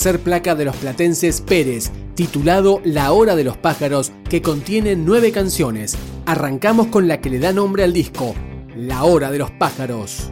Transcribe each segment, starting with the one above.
Tercer placa de los platenses Pérez, titulado La Hora de los Pájaros, que contiene nueve canciones. Arrancamos con la que le da nombre al disco, La Hora de los Pájaros.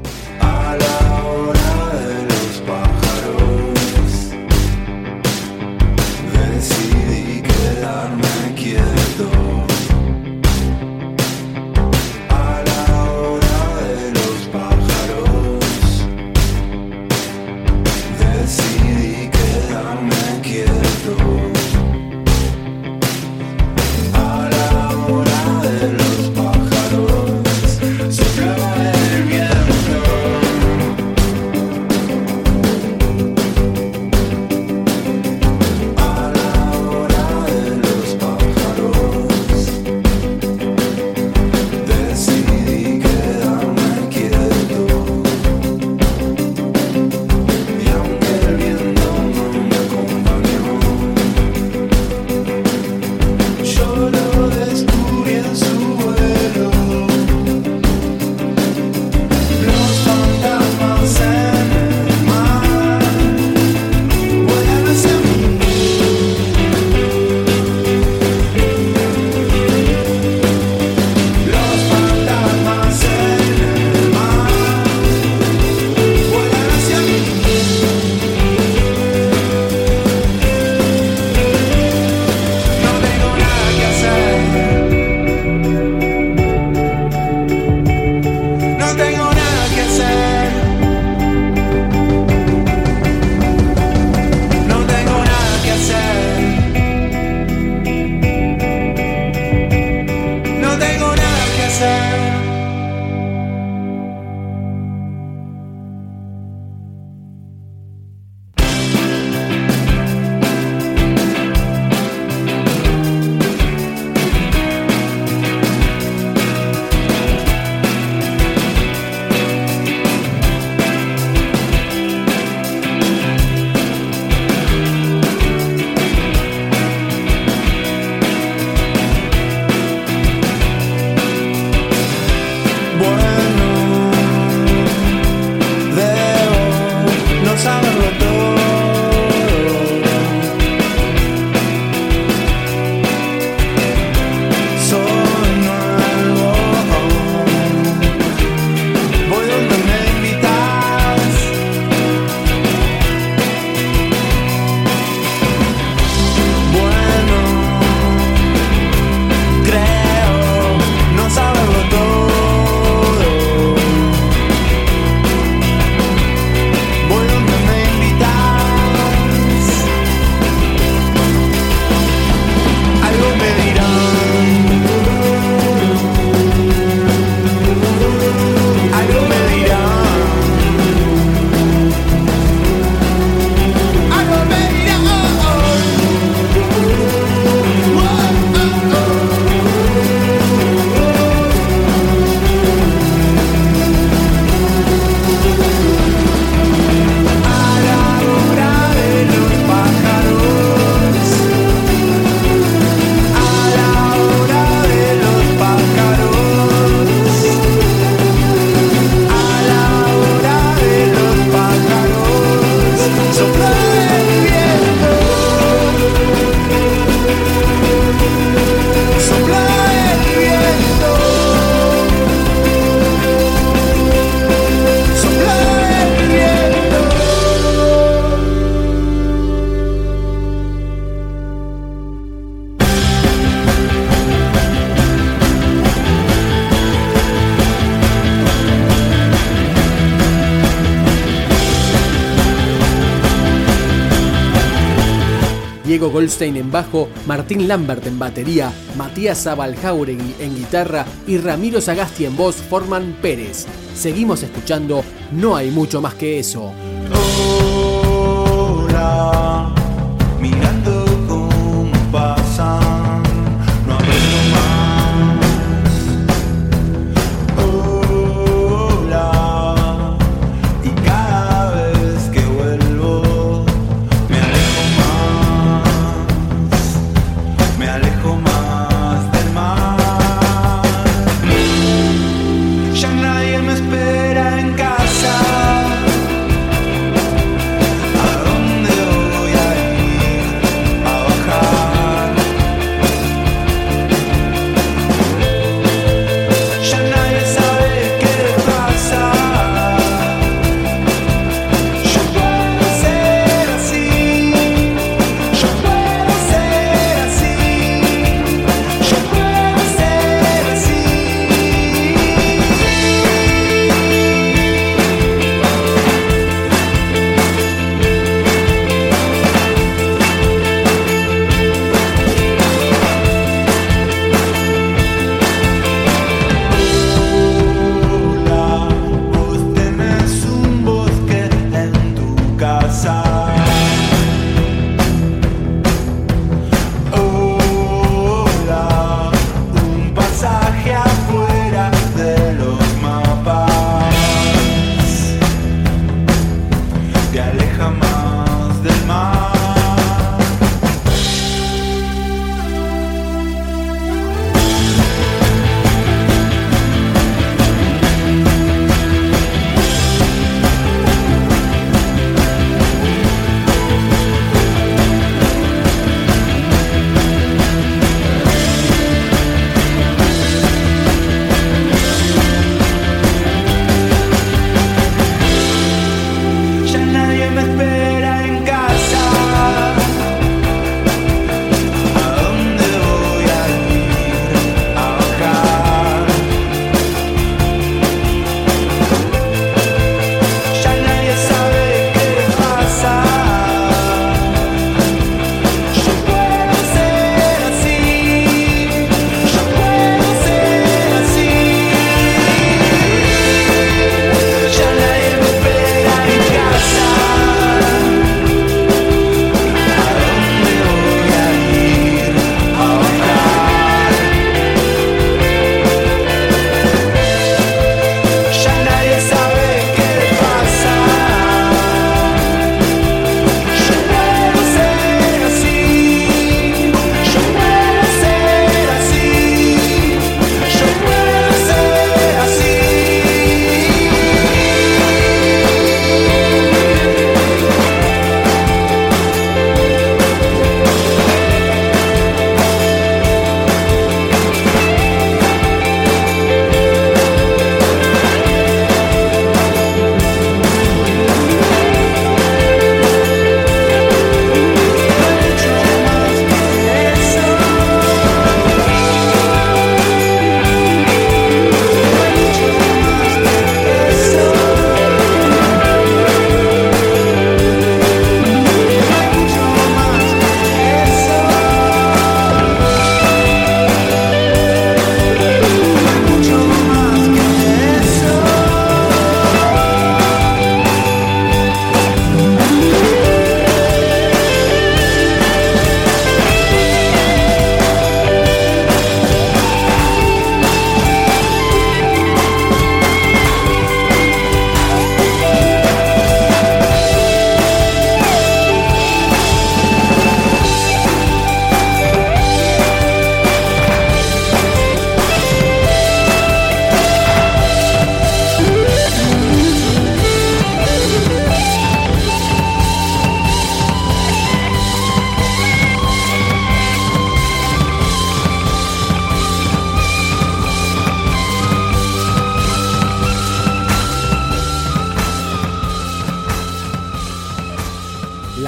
Diego Goldstein en bajo, Martín Lambert en batería, Matías Zabaljauregui en guitarra y Ramiro Sagasti en voz forman Pérez. Seguimos escuchando No hay mucho más que eso.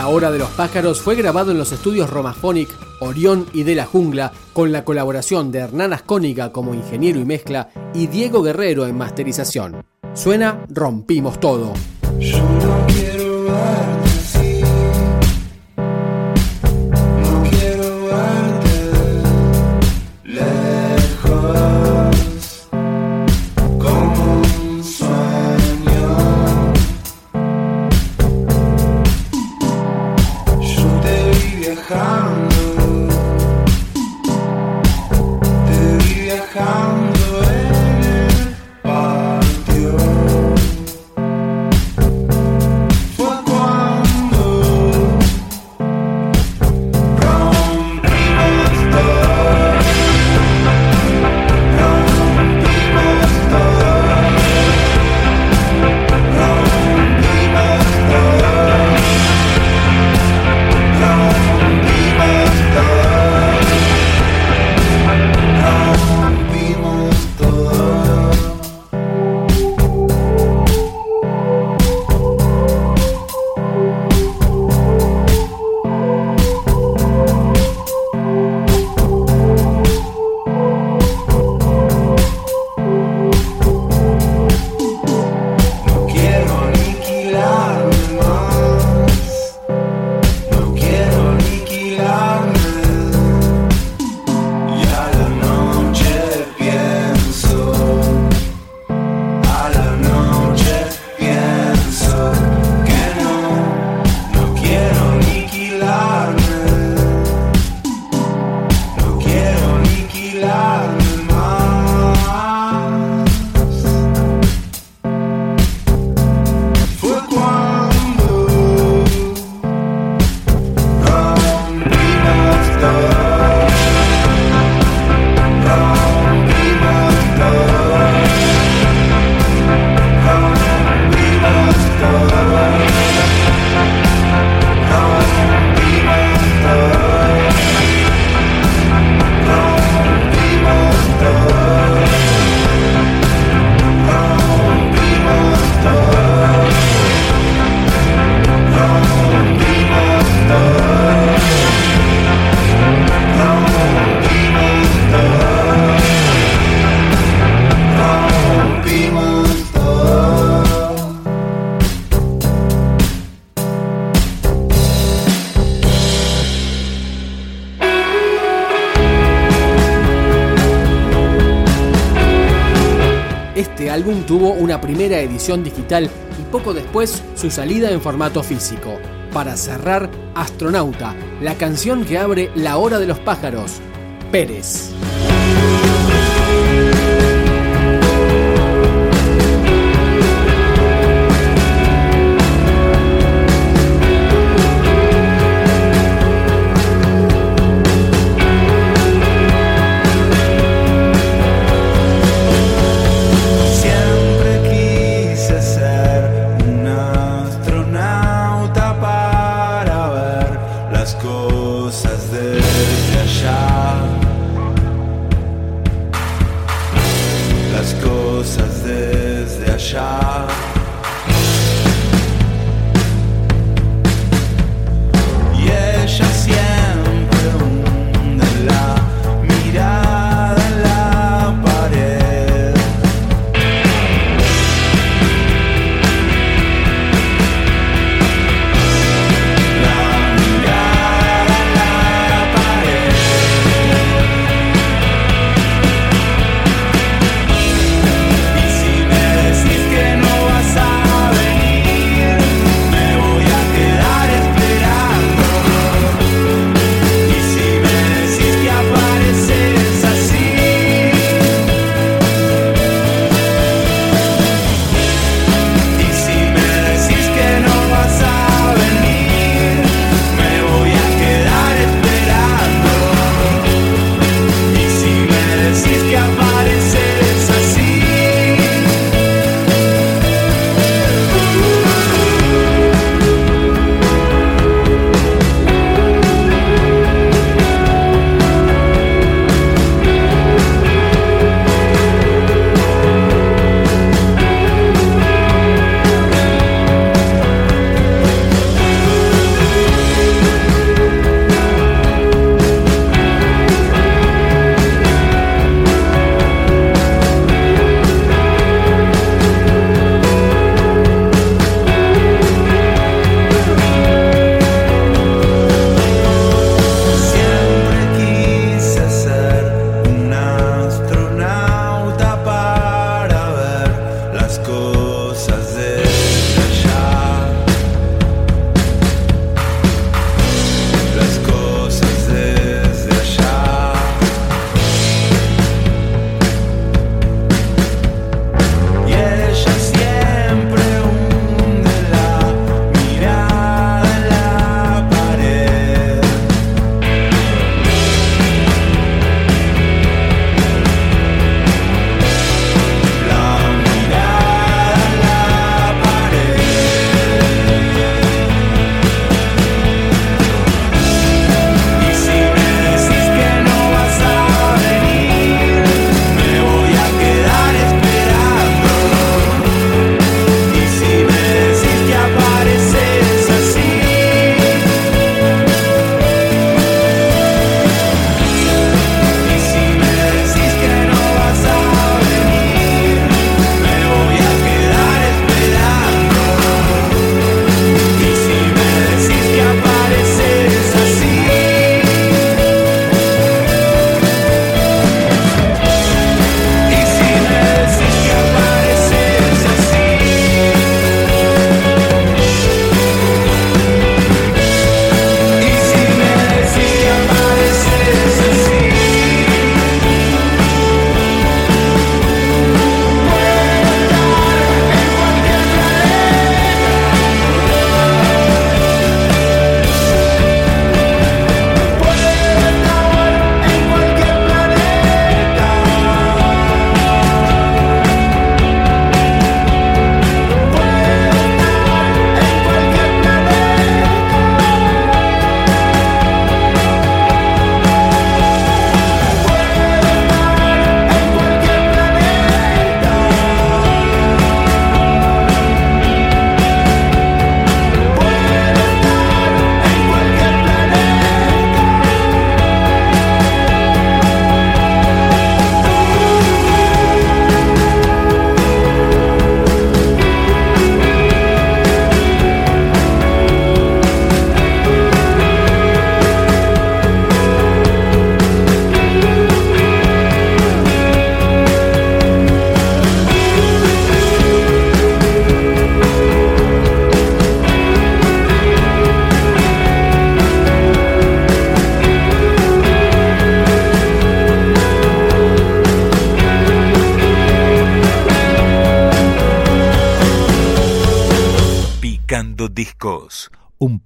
Hora de los Pájaros fue grabado en los estudios Romaphonic, Orión y de la Jungla, con la colaboración de Hernán Ascóniga como ingeniero y mezcla y Diego Guerrero en masterización. Suena Rompimos Todo. Yo no quiero around álbum tuvo una primera edición digital y poco después su salida en formato físico. Para cerrar, Astronauta, la canción que abre La Hora de los Pájaros, Pérez.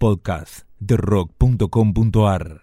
Podcast de rock.com.ar.